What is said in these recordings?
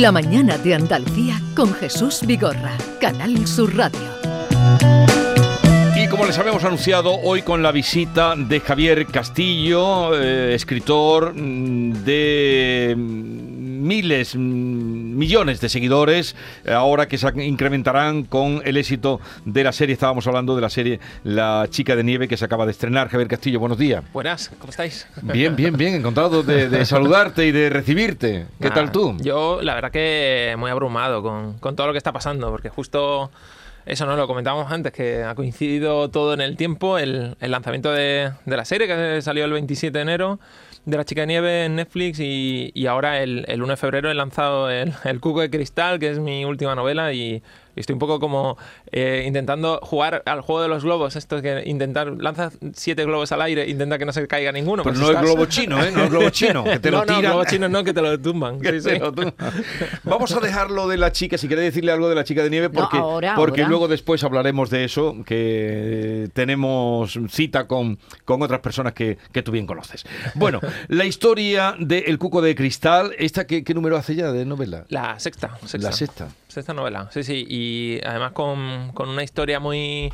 La mañana de Andalucía con Jesús Vigorra, Canal Sur Radio. Y como les habíamos anunciado, hoy con la visita de Javier Castillo, eh, escritor mm, de miles, mm, millones de seguidores, eh, ahora que se incrementarán con el éxito de la serie. Estábamos hablando de la serie La chica de nieve que se acaba de estrenar. Javier Castillo, buenos días. Buenas, ¿cómo estáis? Bien, bien, bien, encantado de, de saludarte y de recibirte. ¿Qué tal tú? Yo, la verdad que muy abrumado con, con todo lo que está pasando, porque justo eso no lo comentábamos antes, que ha coincidido todo en el tiempo, el, el lanzamiento de, de la serie que salió el 27 de enero de La Chica de Nieve en Netflix y, y ahora el, el 1 de febrero he lanzado el, el Cuco de Cristal, que es mi última novela y, estoy un poco como eh, intentando jugar al juego de los globos, esto que intentar, lanza siete globos al aire, intenta que no se caiga ninguno. Pero pues no el estás- globo chino, ¿eh? No el globo chino, que te no, lo no, tiran. globos chinos no, que te lo tumban. Sí, sí. lo tumban. Vamos a dejarlo de la chica, si queréis decirle algo de la chica de nieve, No, porque, ahora, porque ahora. luego después hablaremos de eso, que tenemos cita con, con otras personas que, que tú bien conoces. Bueno, la historia de El Cuco de Cristal, ¿esta qué, qué número hace ya de novela? La sexta, sexta. La sexta. Sexta novela, sí, sí. Y además con, con una historia muy,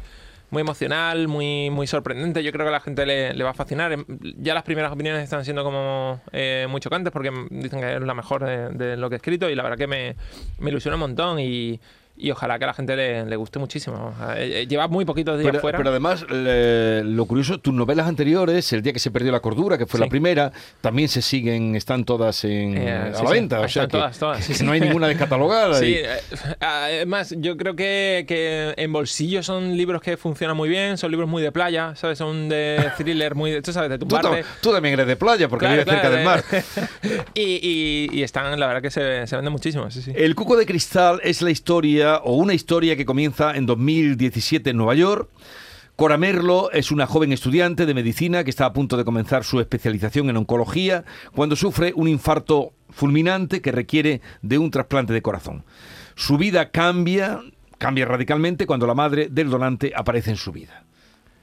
muy emocional, muy, muy sorprendente. Yo creo que a la gente le, va a fascinar. Em, Ya las primeras opiniones están siendo como eh, muy chocantes porque dicen que es la mejor de, de lo que he escrito y la verdad que me, me ilusiona un montón y, y ojalá que a la gente le, le guste muchísimo. O eh, eh, lleva muy poquitos días Pero, fuera. pero además, le- lo curioso, tus novelas anteriores, El día que se perdió la cordura, que fue la Sí. primera, también se siguen, están todas en, Eh, a sí, la sí. venta. O Ahí sea que, todas, todas, sí, que sí. no hay ninguna descatalogada. Sí, y- eh, además yo creo que, que en bolsillo son libros que funcionan muy bien, son libros muy de playa, ¿sabes? Son de thriller, muy de, tú sabes, de Tú, tumbarte. ta- tú también eres de playa porque Claro, vives cerca claro, del mar. y, y- y están, la verdad que se, se venden muchísimo, sí, sí. El Cuco de Cristal es la historia o una historia que comienza en 2017 en Nueva York. Cora Merlo es una joven estudiante de medicina que está a punto de comenzar su especialización en oncología cuando sufre un infarto fulminante que requiere de un trasplante de corazón. Su vida cambia, cambia radicalmente cuando la madre del donante aparece en su vida.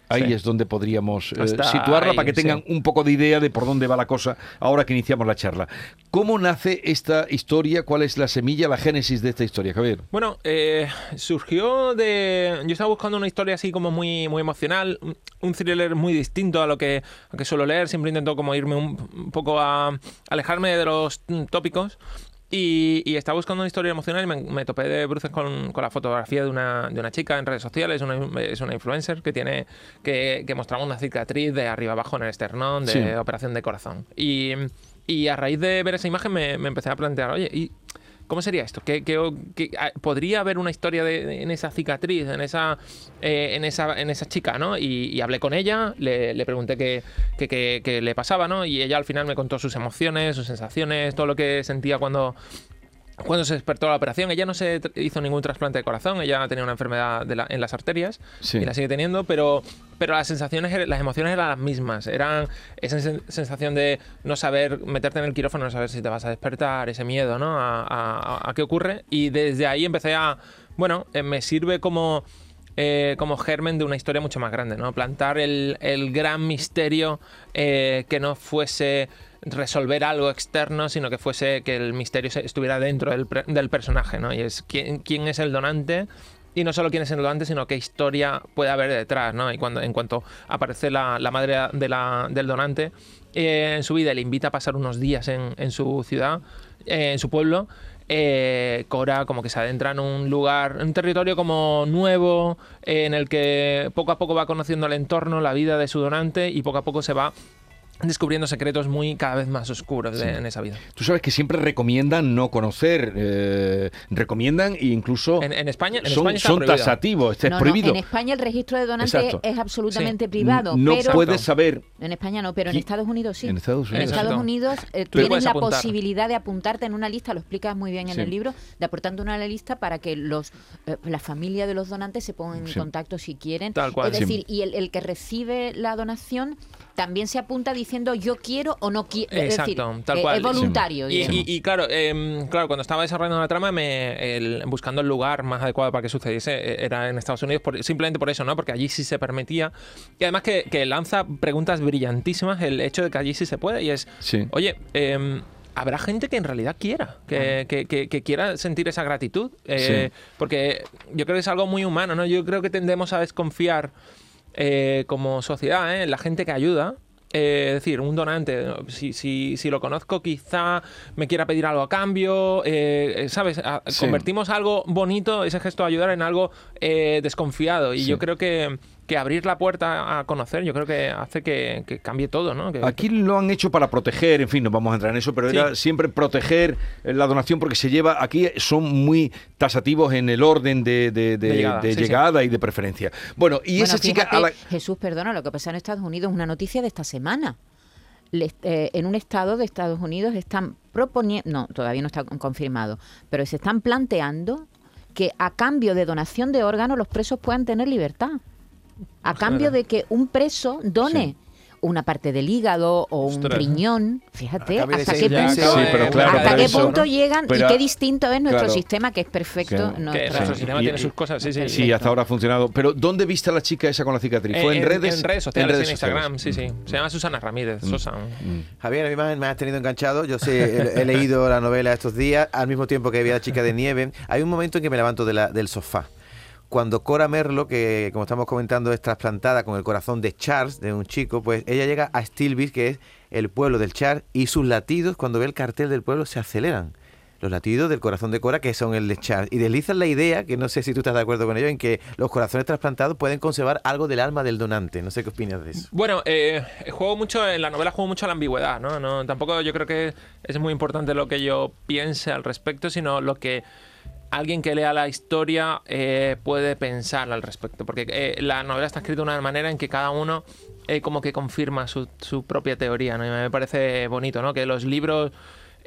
Ahí Sí. es donde podríamos eh, situarla ahí, para que tengan sí. un poco de idea de por dónde va la cosa ahora que iniciamos la charla. ¿Cómo nace esta historia? ¿Cuál es la semilla, la génesis de esta historia, Javier? Bueno, eh, surgió de... Yo estaba buscando una historia así como muy, muy emocional, un- thriller muy distinto a lo que, a que suelo leer, siempre intento como irme un, un poco a alejarme de los tópicos. Y, y estaba buscando una historia emocional y me, me topé de bruces con, con la fotografía de una, de una chica en redes sociales, una, es una influencer que tiene que, que mostraba una cicatriz de arriba abajo en el esternón de Sí. operación de corazón. Y, y a raíz de ver esa imagen me, me empecé a plantear, oye, ¿y cómo sería esto? ¿Qué, qué- qué- ah, podría haber una historia en esa cicatriz, en esa, eh, en esa, en esa chica, ¿no? Y, hablé con ella, le, le pregunté qué- qué le pasaba, ¿no? Y ella al final me contó sus emociones, sus sensaciones, todo lo que sentía cuando, cuando se despertó la operación, ella no se hizo ningún trasplante de corazón, ella tenía una enfermedad de la- en las arterias Sí. y la sigue teniendo, pero, pero las sensaciones, eran- las emociones eran las mismas. Eran esa sen- sensación de no saber meterte en el quirófano, no saber si te vas a despertar, ese miedo, ¿no? A, a- a- a qué ocurre. Y desde ahí empecé a, bueno, eh, me sirve como eh, como germen de una historia mucho más grande, ¿no? Plantar el, el gran misterio eh, que no fuese resolver algo externo, sino que fuese que el misterio estuviera dentro del, del personaje, ¿no? Y es quién, quién es el donante y no solo quién es el donante, sino qué historia puede haber detrás, ¿no? Y cuando en cuanto aparece la, la madre de la- del donante eh, en su vida le invita a pasar unos días en, en su ciudad, en su pueblo, eh, Cora como que se adentra en un lugar, un territorio como nuevo, eh, en el que poco a poco va conociendo el entorno, la vida de su donante y poco a poco se va descubriendo secretos muy cada vez más oscuros de- en esa vida. Tú sabes que siempre recomiendan no conocer, eh, recomiendan e incluso En, en España, en son, España está son prohibido. tasativos, este No, es no, prohibido. en España el registro de donante Exacto. es absolutamente Sí. privado. no pero puedes saber En España no, pero en Estados Unidos sí. en Estados En Unidos. Estados Exacto. Unidos eh, tienes la apuntar. posibilidad de apuntarte en una lista, lo explicas muy bien en Sí. el libro, de aportarte una lista para que los eh, la familia de los donantes se pongan en contacto si quieren. Tal cual. Es Sí. decir, y el, el que recibe la donación también se apunta diciendo yo quiero o no quiero. Es decir, Exacto, tal eh, cual. es voluntario. Y, digamos. y- y claro, em, claro, cuando estaba desarrollando la trama, me, el- buscando el lugar más adecuado para que sucediese, eh, era en Estados Unidos, por- simplemente por eso, ¿no? Porque allí sí se permitía. Y además que, que lanza preguntas brillantísimas el hecho de que allí sí se puede. Y es, Sí. oye, em, habrá gente que en realidad quiera, que, que- que- que quiera sentir esa gratitud. eh, Porque yo creo que es algo muy humano, ¿no? Yo creo que tendemos a desconfiar eh, como sociedad ¿eh? la gente que ayuda. Eh, es decir, un donante, si, si, si lo conozco, quizá me quiera pedir algo a cambio, eh, eh, ¿sabes? A- Sí. Convertimos algo bonito, ese gesto de ayudar, en algo eh, desconfiado. Y Sí. yo creo que, que abrir la puerta a conocer, yo creo que hace que, que cambie todo, ¿no? Que- Aquí lo han hecho para proteger, en fin, no vamos a entrar en eso, pero Sí. era siempre proteger eh, la donación porque se lleva, aquí son muy tasativos en el orden de, de- de- De llegada, de sí, sí. llegada y de preferencia. Bueno, y Bueno, esa chica fíjate, a la... Jesús, perdona, lo que pasa en Estados Unidos es una noticia de esta semana. Le- eh, en un estado de Estados Unidos están proponiendo, no, todavía no está con- confirmado, pero se están planteando que a cambio de donación de órganos los presos puedan tener libertad. A cambio de que un preso done una parte del hígado o un Ostras. riñón, fíjate, hasta qué punto, Sí, pero claro, hasta qué eso, punto ¿no? llegan Pero- y qué distinto es nuestro claro. sistema, que es perfecto. Nuestro sistema Y- tiene y- sus cosas, sí, sí. Sí, hasta ahora ha funcionado. Pero ¿dónde viste a la chica esa con la cicatriz? ¿Fue en, redes? En redes sociales, en, redes Instagram, sociales. sí, sí. Se llama Susana Ramírez, Sosa. Javier, a mí me, me has tenido enganchado. Yo sé, he, he leído la novela estos días, al mismo tiempo que vi a la chica de nieve. Hay un momento en que me levanto de la- del sofá. Cuando Cora Merlo, que como estamos comentando es trasplantada con el corazón de Charles, de un chico, pues ella llega a Stilby, que es el pueblo del Charles, y sus latidos, cuando ve el cartel del pueblo, se aceleran. Los latidos del corazón de Cora, que son el de Charles. Y deslizan la idea, que no sé si tú estás de acuerdo con ello, en que los corazones trasplantados pueden conservar algo del alma del donante. No sé qué opinas de eso. Bueno, eh, juego mucho, en la novela juego mucho a la ambigüedad, ¿no? no Tampoco yo creo que es muy importante lo que yo piense al respecto, sino lo que alguien que lea la historia eh, puede pensar al respecto. Porque eh, la novela está escrita de una manera en que cada uno eh, como que confirma su, propia teoría, ¿no? Y me parece bonito, ¿no? Que los libros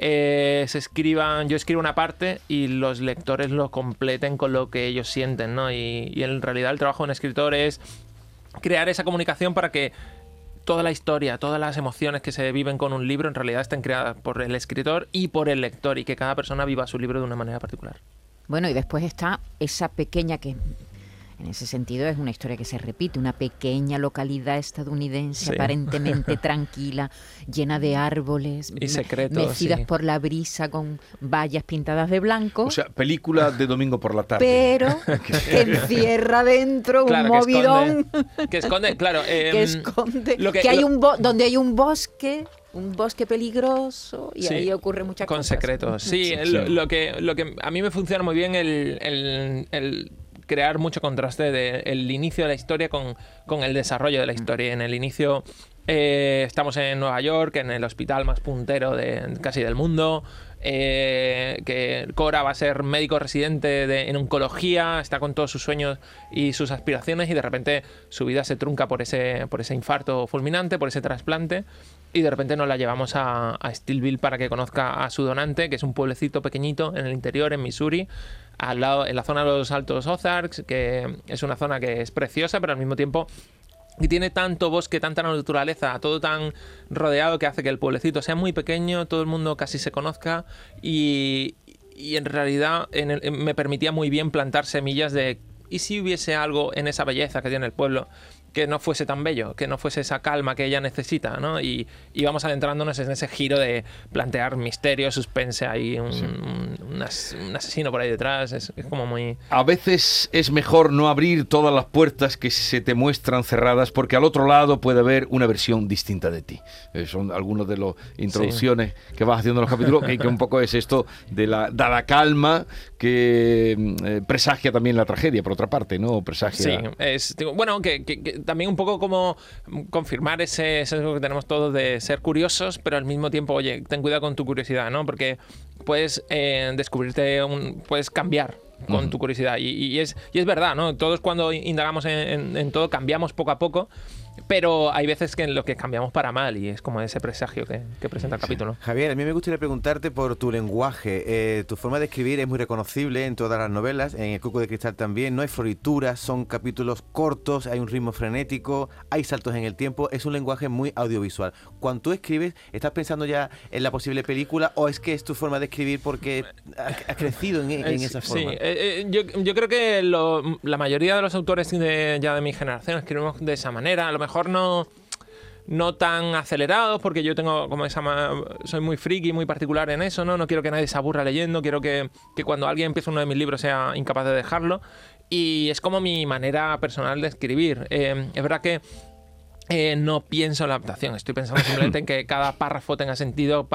se escriban, yo escribo una parte y los lectores lo completen con lo que ellos sienten, ¿no? Y en realidad el trabajo de un escritor es crear esa comunicación para que toda la historia, todas las emociones que se viven con un libro en realidad estén creadas por el escritor y por el lector y que cada persona viva su libro de una manera particular. Bueno, y después está esa pequeña que en ese sentido es una historia que se repite, una pequeña localidad estadounidense Sí. aparentemente tranquila, llena de árboles, Y secretos, mecidas sí. por la brisa con vallas pintadas de blanco, O sea, película de domingo por la tarde. pero que encierra dentro Claro, un que movidón esconde, que esconde, claro, que em, esconde lo que, que- hay lo- un bo- donde hay un bosque, un bosque peligroso y Sí, ahí ocurre muchas con cosas. secretos. Sí, Lo, lo que, lo que a mí me funciona muy bien el, el- el crear mucho contraste del inicio de la historia con, con el desarrollo de la historia. En el inicio eh, estamos en Nueva York, en el hospital más puntero de casi del mundo. eh, que Cora va a ser médico residente de- en oncología, está con todos sus sueños y sus aspiraciones y de repente su vida se trunca por ese, por ese infarto fulminante, por ese trasplante y de repente nos la llevamos a, a Stillville para que conozca a su donante, que es un pueblecito pequeñito en el interior, en Missouri, al lado, en la zona de los Altos Ozarks, que es una zona que es preciosa, pero al mismo tiempo y tiene tanto bosque, tanta naturaleza, todo tan rodeado que hace que el pueblecito sea muy pequeño, todo el mundo casi se conozca y, y en realidad me permitía muy bien plantar semillas de ¿y si hubiese algo en esa belleza que tiene el pueblo que no fuese tan bello, que no fuese esa calma que ella necesita, ¿no? Y, y vamos adentrándonos en ese giro de plantear misterio, suspense, hay un, un- un as- un asesino por ahí detrás, es, es como muy... A veces es mejor no abrir todas las puertas que se te muestran cerradas porque al otro lado puede haber una versión distinta de ti. Eh, son algunos de las introducciones que vas haciendo en los capítulos que, que un poco es esto de la, de la calma que mm, eh, presagia también la tragedia, por otra parte, ¿no? Presagia... Sí, es, digo, bueno, que, que- que también un poco como confirmar ese sesgo que tenemos todos de ser curiosos, pero al mismo tiempo, oye, ten cuidado con tu curiosidad, ¿no? Porque puedes eh, descubrirte, un, puedes cambiar con tu curiosidad. Y, y es, y es verdad, ¿no? Todos cuando indagamos en, en- en todo cambiamos poco a poco, pero hay veces que en lo que cambiamos para mal y es como ese presagio que, que presenta el capítulo. Javier, a mí me gustaría preguntarte por tu lenguaje. Eh, tu forma de escribir es muy reconocible en todas las novelas, en El Cuco de Cristal también. No hay florituras, son capítulos cortos, hay un ritmo frenético, hay saltos en el tiempo. Es un lenguaje muy audiovisual. Cuando tú escribes, ¿estás pensando ya en la posible película o es que es tu forma de escribir porque has crecido en, en esa sí, forma? eh, eh, yo, yo creo que lo- la mayoría de los autores de, ya de mi generación escribimos de esa manera. A lo mejor no, no tan acelerados, porque yo tengo como esa soy muy friki, muy particular en eso, ¿no? No quiero que nadie se aburra leyendo, quiero que, que cuando alguien empiece uno de mis libros sea incapaz de dejarlo. Y es como mi manera personal de escribir. Eh, es verdad que eh, no pienso en la adaptación, estoy pensando simplemente en que cada párrafo tenga sentido,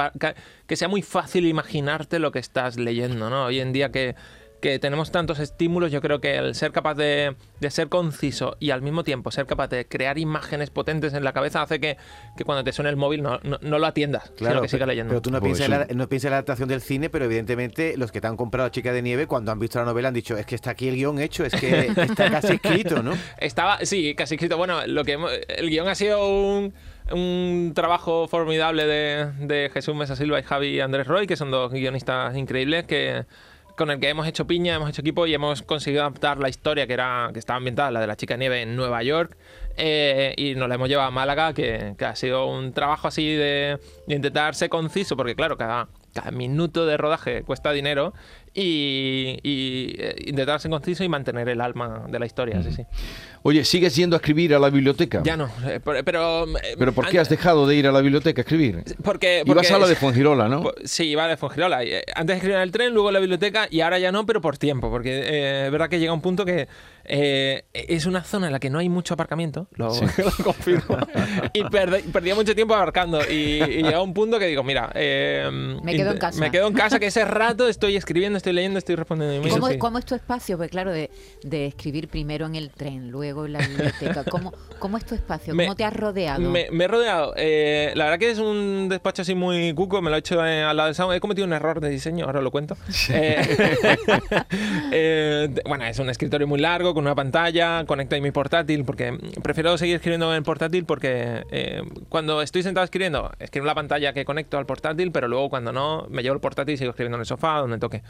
que sea muy fácil imaginarte lo que estás leyendo, ¿no? Hoy en día que, que tenemos tantos estímulos, yo creo que el ser capaz de, de ser conciso y al mismo tiempo ser capaz de crear imágenes potentes en la cabeza hace que, que cuando te suene el móvil no, no, no lo atiendas, sino que siga pe- leyendo. pero tú no Pues piensas, en la, no piensas en la adaptación del cine, pero evidentemente los que te han comprado Chica de Nieve, cuando han visto la novela, han dicho, es que está aquí el guion hecho, es que está casi escrito, ¿no? Estaba, sí, casi escrito. Bueno, lo que hemos- el guion ha sido un, un trabajo formidable de, de Jesús Mesa Silva y Javi Andrés Roy, que son dos guionistas increíbles que con el que hemos hecho piña, hemos hecho equipo y hemos conseguido adaptar la historia que era que estaba ambientada, la de la chica nieve en Nueva York, eh, y nos la hemos llevado a Málaga, que, que ha sido un trabajo así de, de intentar ser conciso, porque claro, cada, cada minuto de rodaje cuesta dinero y, y, eh, intentar ser conciso y mantener el alma de la historia, sí, sí. Oye, ¿sigues yendo a escribir a la biblioteca? Ya no, eh, pero... Pero, eh, ¿Pero por qué has dejado de ir a la biblioteca a escribir? Porque, Ibas porque- a la de Fuengirola, ¿no? Sí, iba de Fongirola. Eh, Antes escribía en el tren, luego en la biblioteca y ahora ya no, pero por tiempo. Porque eh, es verdad que llega un punto que eh, es una zona en la que no hay mucho aparcamiento, lo, lo confirmo. y perdí- perdía mucho tiempo abarcando. Y, y llega un punto que digo, mira, eh, Me quedo en casa. Me quedo en casa, que ese rato estoy escribiendo, estoy leyendo, estoy respondiendo. ¿Cómo, sí. cómo es tu espacio? Pues claro, de, de escribir primero en el tren, luego en la biblioteca. ¿Cómo, cómo es tu espacio? Me- ¿Cómo te has rodeado? Me, me he rodeado. eh, la verdad que es un despacho así muy cuco. Me lo he hecho eh, al lado del salón. He cometido un error de diseño, ahora lo cuento. Eh, eh, bueno, es un escritorio muy largo con una pantalla. Conecto ahí mi portátil porque prefiero seguir escribiendo en el portátil porque eh, cuando estoy sentado escribiendo, escribo en la pantalla que conecto al portátil, pero luego cuando no, me llevo el portátil y sigo escribiendo en el sofá donde toque.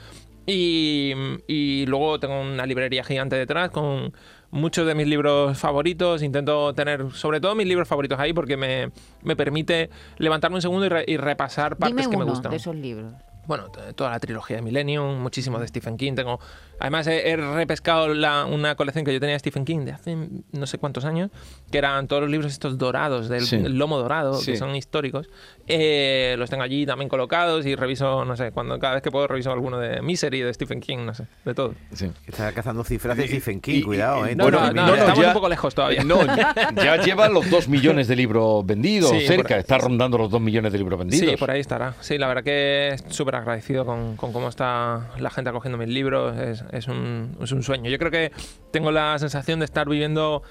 Y, y luego tengo una librería gigante detrás con muchos de mis libros favoritos. Intento tener sobre todo mis libros favoritos ahí porque me, me permite levantarme un segundo y, re- y repasar partes Dime que me gustan. de esos libros. Bueno, toda la trilogía de Millennium, muchísimos de Stephen King. Tengo, además, he, he repescado la- una colección que yo tenía de Stephen King de hace no sé cuántos años, que eran todos los libros estos dorados, del Sí. lomo dorado, Sí. que son históricos. Eh, los tengo allí también colocados y reviso, no sé, cuando cada vez que puedo reviso alguno de Misery, de Stephen King, no sé, de todo. Sí. Está cazando cifras de Stephen King, y- cuidado, y- ¿eh? No, Bueno, no, no, mira, estamos ya- un poco lejos todavía. No, ya, ya lleva los dos millones de libros vendidos, Sí, cerca, por- está rondando los dos millones de libros vendidos. Sí, por ahí estará. Sí, la verdad que súper agradecido con, cómo está la gente acogiendo mis libros. Es un sueño. Yo creo que tengo la sensación de estar viviendo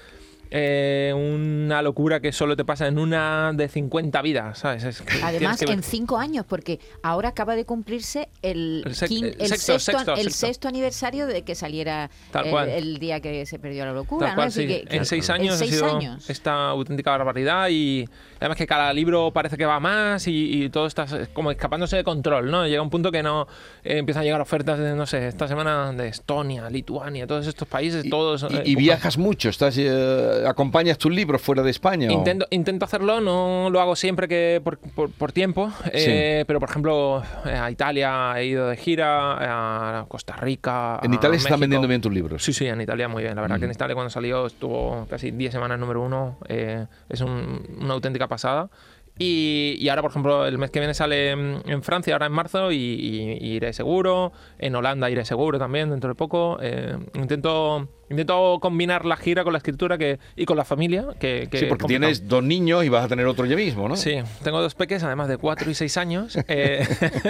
eh, una locura que solo te pasa en una de 50 vidas, ¿sabes? Es que Además, que en cinco años, porque ahora acaba de cumplirse el, El sec- quin- el el sexto, sexto, sexto, el sexto. sexto aniversario de que saliera Tal el, cual. el día que se perdió la locura. Tal ¿no? cual, Así sí. que- que- en seis en años seis ha sido años. esta auténtica barbaridad y además que cada libro parece que va más y, y todo está como escapándose de control, ¿no? Llega un punto que no eh, empiezan a llegar ofertas de, no sé, esta semana de Estonia, Lituania, todos estos países, Y, todos... y- eh, y viajas mucho, estás, eh, acompañas tus libros fuera de España. o- Intento, intento hacerlo, no lo hago siempre que por, por- por tiempo, eh, pero por ejemplo eh, a Italia he ido de gira, a Costa Rica. En a Italia se están vendiendo bien tus libros. Sí, sí, en Italia muy bien. La verdad que en Mm. Italia cuando salió estuvo casi 10 semanas número uno. eh, es un- una auténtica pasada. Y, y ahora, por ejemplo, el mes que viene sale en, en Francia, ahora en marzo, y, y- y iré seguro. En Holanda iré seguro también, dentro de poco. Eh, intento, intento combinar la gira con la escritura que, y con la familia. Que, que Sí, porque tienes dos niños y vas a tener otro ya mismo, ¿no? Sí, tengo dos peques, además de 4 y 6 años, eh,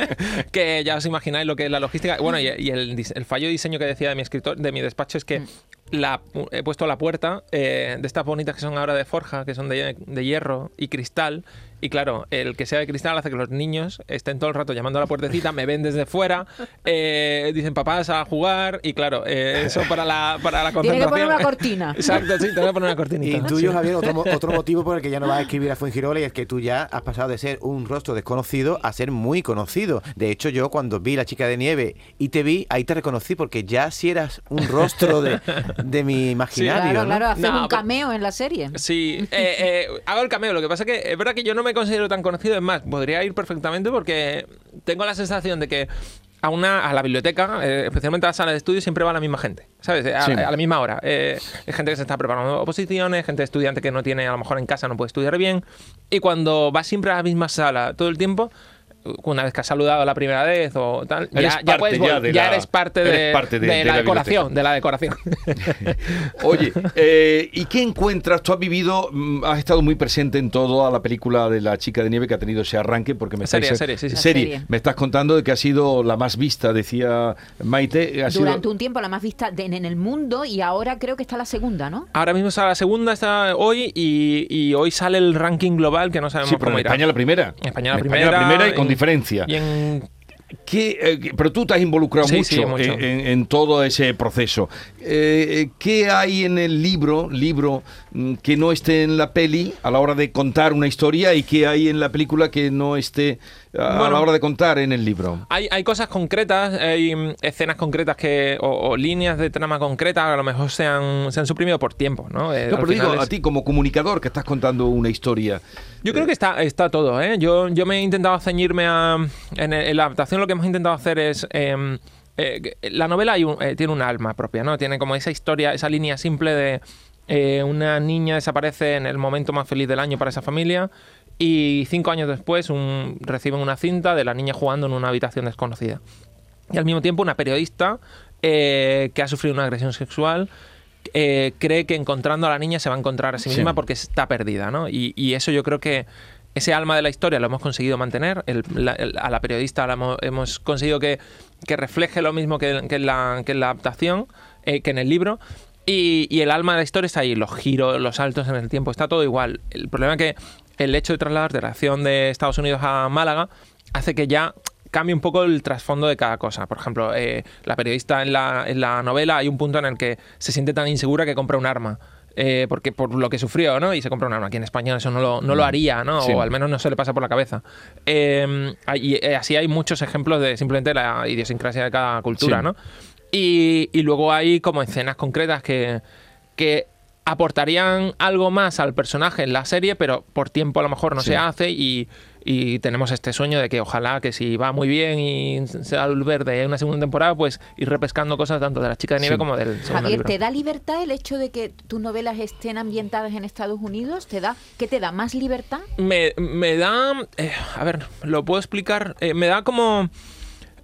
que ya os imagináis lo que es la logística. Bueno, y, y el, el fallo de diseño que decía de mi escritor, de mi despacho es que la, he puesto la puerta eh, de estas bonitas que son ahora de forja, que son de, de hierro y cristal. Y claro, el que sea de cristal hace que los niños estén todo el rato llamando a la puertecita, me ven desde fuera, eh, dicen papás a jugar, y claro, eh, eso para la, para la Tiene que poner una cortina. Exacto, sí, tengo que poner una cortinita. Y tuyo, Sí. Javier, otro, otro motivo por el que ya no vas a escribir a Fuengirola y es que tú ya has pasado de ser un rostro desconocido a ser muy conocido. De hecho, yo cuando vi La Chica de Nieve y te vi, ahí te reconocí porque ya si eras un rostro de, de mi imaginario. Claro, ¿no? claro, hacer No, un cameo en la serie. Sí, eh, eh, hago el cameo. Lo que pasa es que es verdad que yo no me considero tan conocido. Es más, podría ir perfectamente porque tengo la sensación de que a una a la biblioteca, eh, especialmente a la sala de estudio, siempre va la misma gente, ¿sabes? A, Sí. a la misma hora. Eh, hay gente que se está preparando oposiciones, gente estudiante que no tiene, a lo mejor en casa no puede estudiar bien. Y cuando vas siempre a la misma sala todo el tiempo, una vez que has saludado la primera vez o tal, Eres ya, puedes ya vol- de ya la- eres parte eres de, parte de- de de la, la decoración, de la decoración. Oye, eh, ¿y qué encuentras? Tú has vivido, mm, has estado muy presente en toda la película de la chica de nieve que ha tenido ese arranque, porque me Serie, estáis- serie, sí, sí. Serie. serie. Me estás contando de que ha sido la más vista, decía Maite. Ha sido- Durante un tiempo la más vista de- en el mundo y ahora creo que está la segunda, ¿no? Ahora mismo está la segunda, está hoy y, y hoy sale el ranking global que no sabemos Sí, pero cómo en irá. España la primera. España la primera. la primera y con diferencia. Y en ¿Qué, eh, pero tú te has involucrado Sí, mucho, sí, mucho. En, todo ese proceso. Eh, ¿Qué hay en el libro, libro mm, que no esté en la peli a la hora de contar una historia y qué hay en la película que no esté a Bueno. la hora de contar en el libro? Hay, hay cosas concretas, hay mm, escenas concretas que o, o líneas de trama concretas que a lo mejor se han, se han suprimido por tiempo, ¿no? Eh, No, pero digo, es- a ti como comunicador que estás contando una historia. Yo creo que está, está todo, ¿eh? Yo, yo me he intentado ceñirme a... En, el- en la adaptación lo que hemos intentado hacer es... eh, que la novela hay un- eh, tiene un alma propia, ¿no? Tiene como esa historia, esa línea simple de eh, una niña desaparece en el momento más feliz del año para esa familia y cinco años después un- reciben una cinta de la niña jugando en una habitación desconocida. Y al mismo tiempo una periodista eh, que ha sufrido una agresión sexual eh, cree que encontrando a la niña se va a encontrar a sí Sí. misma porque está perdida, ¿no? Y, y eso yo creo que ese alma de la historia lo hemos conseguido mantener. El- la- el- a la periodista la hemos, hemos conseguido que, que refleje lo mismo que, que en, la, que la adaptación, eh, que en el libro. Y, y el alma de la historia está ahí, los giros, los saltos en el tiempo, está todo igual. El problema es que el hecho de trasladar de la acción de Estados Unidos a Málaga hace que ya cambie un poco el trasfondo de cada cosa. Por ejemplo, eh, la periodista en la, en la novela hay un punto en el que se siente tan insegura que compra un arma. eh, porque por lo que sufrió, ¿no? Y se compra un arma. Aquí en España eso no lo, no lo haría, ¿no? Sí. O al menos no se le pasa por la cabeza. Eh, y así hay muchos ejemplos de simplemente la idiosincrasia de cada cultura, Sí. ¿no? Y, y luego hay como escenas concretas que aportarían algo más al personaje en la serie, pero por tiempo a lo mejor no Sí. se hace y, y tenemos este sueño de que ojalá que si va muy bien y se da luz verde en una segunda temporada, pues ir repescando cosas tanto de la chica de nieve Sí. como del segundo Javier, libro. ¿te da libertad el hecho de que tus novelas estén ambientadas en Estados Unidos? ¿Te da, ¿Qué te da? ¿Más libertad? me, me da. eh, a ver, lo puedo explicar. eh, me da como.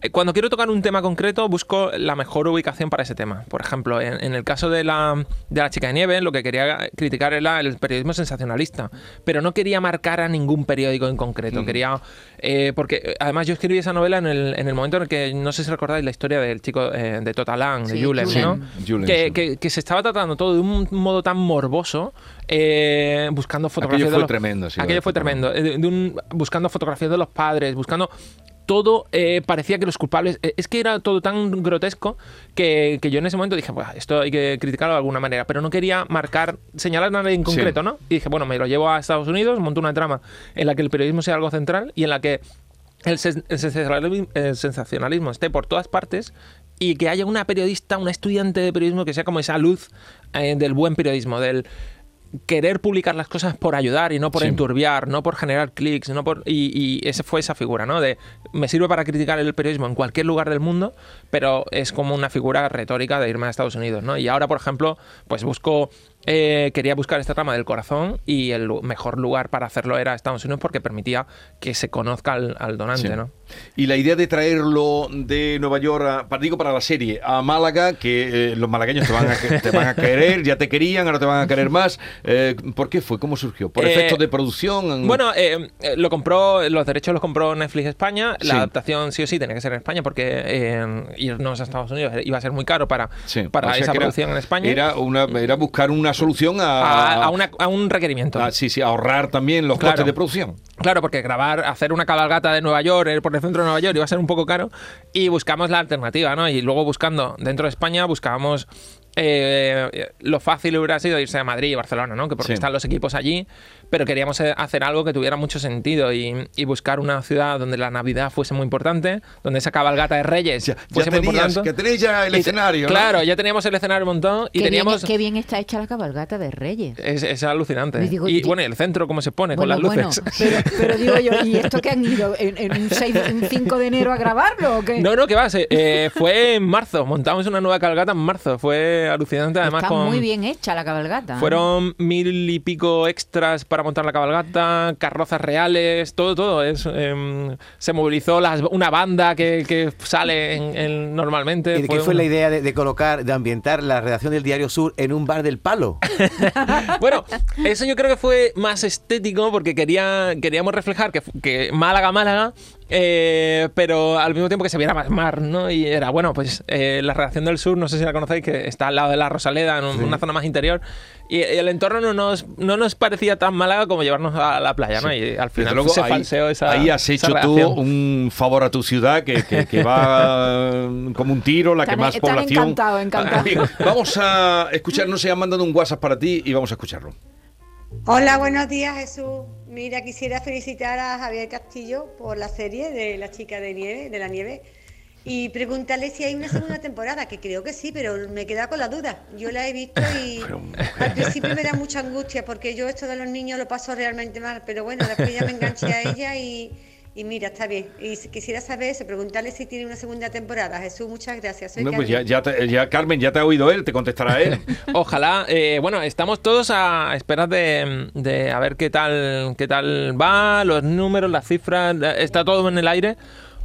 Eh, Cuando quiero tocar un tema concreto, busco la mejor ubicación para ese tema. Por ejemplo, en, en el caso de la, de la chica de nieve, lo que quería criticar era el periodismo sensacionalista. Pero no quería marcar a ningún periódico en concreto. Quería. eh, porque además yo escribí esa novela en el, en el momento en el que, no sé si recordáis la historia del chico eh, de Totalan, de Sí, Julen, Julen. ¿no? Julen, que, sí. que- que se estaba tratando todo de un modo tan morboso, eh, buscando fotografías Aquello de fue los- tremendo, sí, lo de Aquello fue Totalan. tremendo. de- de un- buscando fotografías de los padres, buscando todo eh, parecía que los culpables eh, es que era todo tan grotesco que, que yo en ese momento dije pues esto hay que criticarlo de alguna manera pero no quería marcar señalar a nadie en Sí. concreto no y dije bueno me lo llevo a Estados Unidos monto una trama en la que el periodismo sea algo central y en la que sensacionalismo, el sensacionalismo esté por todas partes y que haya una periodista, una estudiante de periodismo que sea como esa luz eh, del buen periodismo, del querer publicar las cosas por ayudar y no por Sí. enturbiar, no por generar clics, no por y, y esa fue esa figura, ¿no? De me sirve para criticar el periodismo en cualquier lugar del mundo, pero es como una figura retórica de irme a Estados Unidos, ¿no? Y ahora, por ejemplo, pues busco eh, quería buscar esta trama del corazón y el mejor lugar para hacerlo era Estados Unidos porque permitía que se conozca al, al donante, Sí. ¿no? Y la idea de traerlo de Nueva York, a, para, digo para la serie, a Málaga, que eh, los malagueños te van, a, te van a querer, ya te querían, ahora te van a querer más. Eh, ¿Por qué fue? ¿Cómo surgió? ¿Por Eh, efectos de producción? Bueno, eh, eh, lo compró, los derechos los compró Netflix España. La Sí. adaptación sí o sí tenía que ser en España porque irnos a Estados Unidos iba a ser muy caro para, Sí, para o sea esa que era- producción en España. Era, una, era buscar una solución a, a, a una- a un requerimiento. a- sí, sí, ahorrar también los Claro. costes de producción. Claro, porque grabar, hacer una cabalgata de Nueva York eh, por el centro de Nueva York iba a ser un poco caro y buscamos la alternativa, ¿no? Y luego buscando dentro de España buscábamos eh, lo fácil hubiera sido irse a Madrid y Barcelona, ¿no? Que porque Sí. están los equipos allí, pero queríamos eh, hacer algo que tuviera mucho sentido y, y buscar una ciudad donde la Navidad fuese muy importante, donde esa cabalgata de Reyes Ya, ya fuese muy tenías, importante. que tenéis ya el Y escenario. ¿no? Claro, ya teníamos el escenario montado y qué, teníamos... bien, qué bien está hecha la cabalgata de Reyes. Es, es alucinante. Y digo, y di- bueno, el centro, cómo se pone Bueno, con las bueno, luces. pero, pero digo yo, ¿y esto que han ido en, en un, 6 un 5 de enero a grabarlo o qué? No, no, que va, eh, fue en marzo. Montamos una nueva cabalgata en marzo. Fue alucinante, además Está con. muy bien hecha la cabalgata. ¿eh? Fueron mil y pico extras para montar la cabalgata, carrozas reales, todo, todo. Es, em, se movilizó las- una banda que, que sale en- en- normalmente. ¿Y de qué fue una- la idea de, de colocar, de ambientar la redacción del Diario Sur en un bar del palo? Bueno, eso yo creo que fue más estético porque quería, queríamos reflejar que, que Málaga, Málaga, eh, pero al mismo tiempo que se viera más mar, ¿no? Y era, bueno, pues eh, la redacción del sur, no sé si la conocéis, que está al lado de la Rosaleda, en un- una zona más interior, y, y el entorno no nos, no nos parecía tan Málaga como llevarnos a la playa, ¿no? Y al final luego, se ahí, falseó esa ahí has hecho tú un favor a tu ciudad que, que- que va como un tiro, la que más están población. encantados. Bien, vamos a escuchar, no sé, han mandado un WhatsApp para ti y vamos a escucharlo. Hola, buenos días Jesús. Mira, quisiera felicitar a Javier Castillo por la serie de La chica de nieve, de la nieve, y preguntarle si hay una segunda temporada, que creo que sí, pero me queda con la duda. Yo la he visto y al principio me da mucha angustia porque yo esto de los niños lo paso realmente mal, pero bueno, después ya me enganché a ella y, y mira, está bien. Y si- quisiera saber, eso, preguntarle si tiene una segunda temporada. Jesús, muchas gracias. Soy Hombre, pues ya, Carmen. ya, te- ya, Carmen, ya te ha oído él, te contestará él. Ojalá, eh, bueno, estamos todos a esperar de, de a ver qué tal, qué tal va, los números, las cifras, está todo en el aire.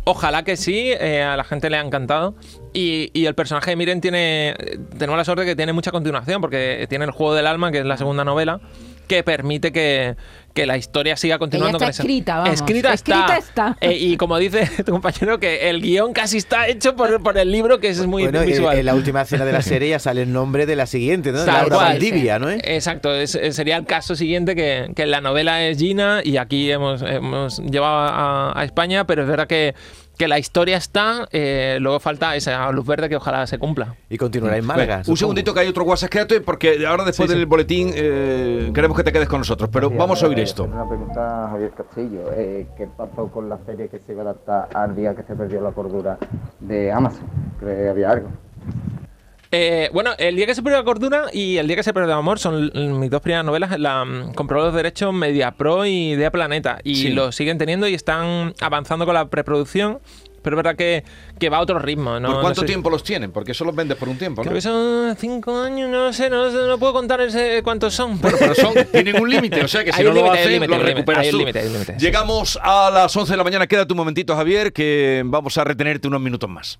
Ojalá que sí, eh, a la gente le ha encantado. Y, y el personaje de Miren tiene. Tenemos la suerte que tiene mucha continuación, porque tiene el juego del alma, que es la segunda novela, que permite que, que la historia siga continuando. está con esa- escrita, vamos. Escrita está. Escrita está. Eh, y como dice tu compañero, que el guion casi está hecho por, por el libro, que es muy bueno, en, visual. en la última escena de la serie ya sale el nombre de la siguiente, ¿no? Tal Laura cual. Valdivia, ¿no? Exacto, es- eh, sería el caso siguiente que, que en la novela es Gina y aquí hemos, hemos llevado a, a España, pero es verdad que, que la historia está, eh, luego falta esa luz verde que ojalá se cumpla. Y continuará en Málaga. Bueno, un segundito que hay otro WhatsApp, quédate porque ahora después Sí, sí. del boletín eh, queremos que te quedes con nosotros, pero vamos a oír esto. Una pregunta a Javier Castillo. Eh, ¿Qué pasó con la serie que se iba a adaptar al día que se perdió la cordura de Amazon? ¿Cree que había algo? Eh, bueno, El día que se perdió la cordura y El día que se perdió el amor son mis dos primeras novelas. La mm, compró los derechos MediaPro y Idea Planeta y Sí. lo siguen teniendo y están avanzando con la preproducción, pero es verdad que, que va a otro ritmo. ¿no? ¿Por No cuánto sé- tiempo los tienen? Porque eso los vendes por un tiempo, ¿no? Creo que son cinco años, no sé, no, no puedo contar ese cuántos son. Bueno, pero son, tienen un límite, o sea que si no un lo hacen, lo recuperas hay tú. hay. Llegamos a las 11 de la mañana, quédate un momentito, Javier, que vamos a retenerte unos minutos más.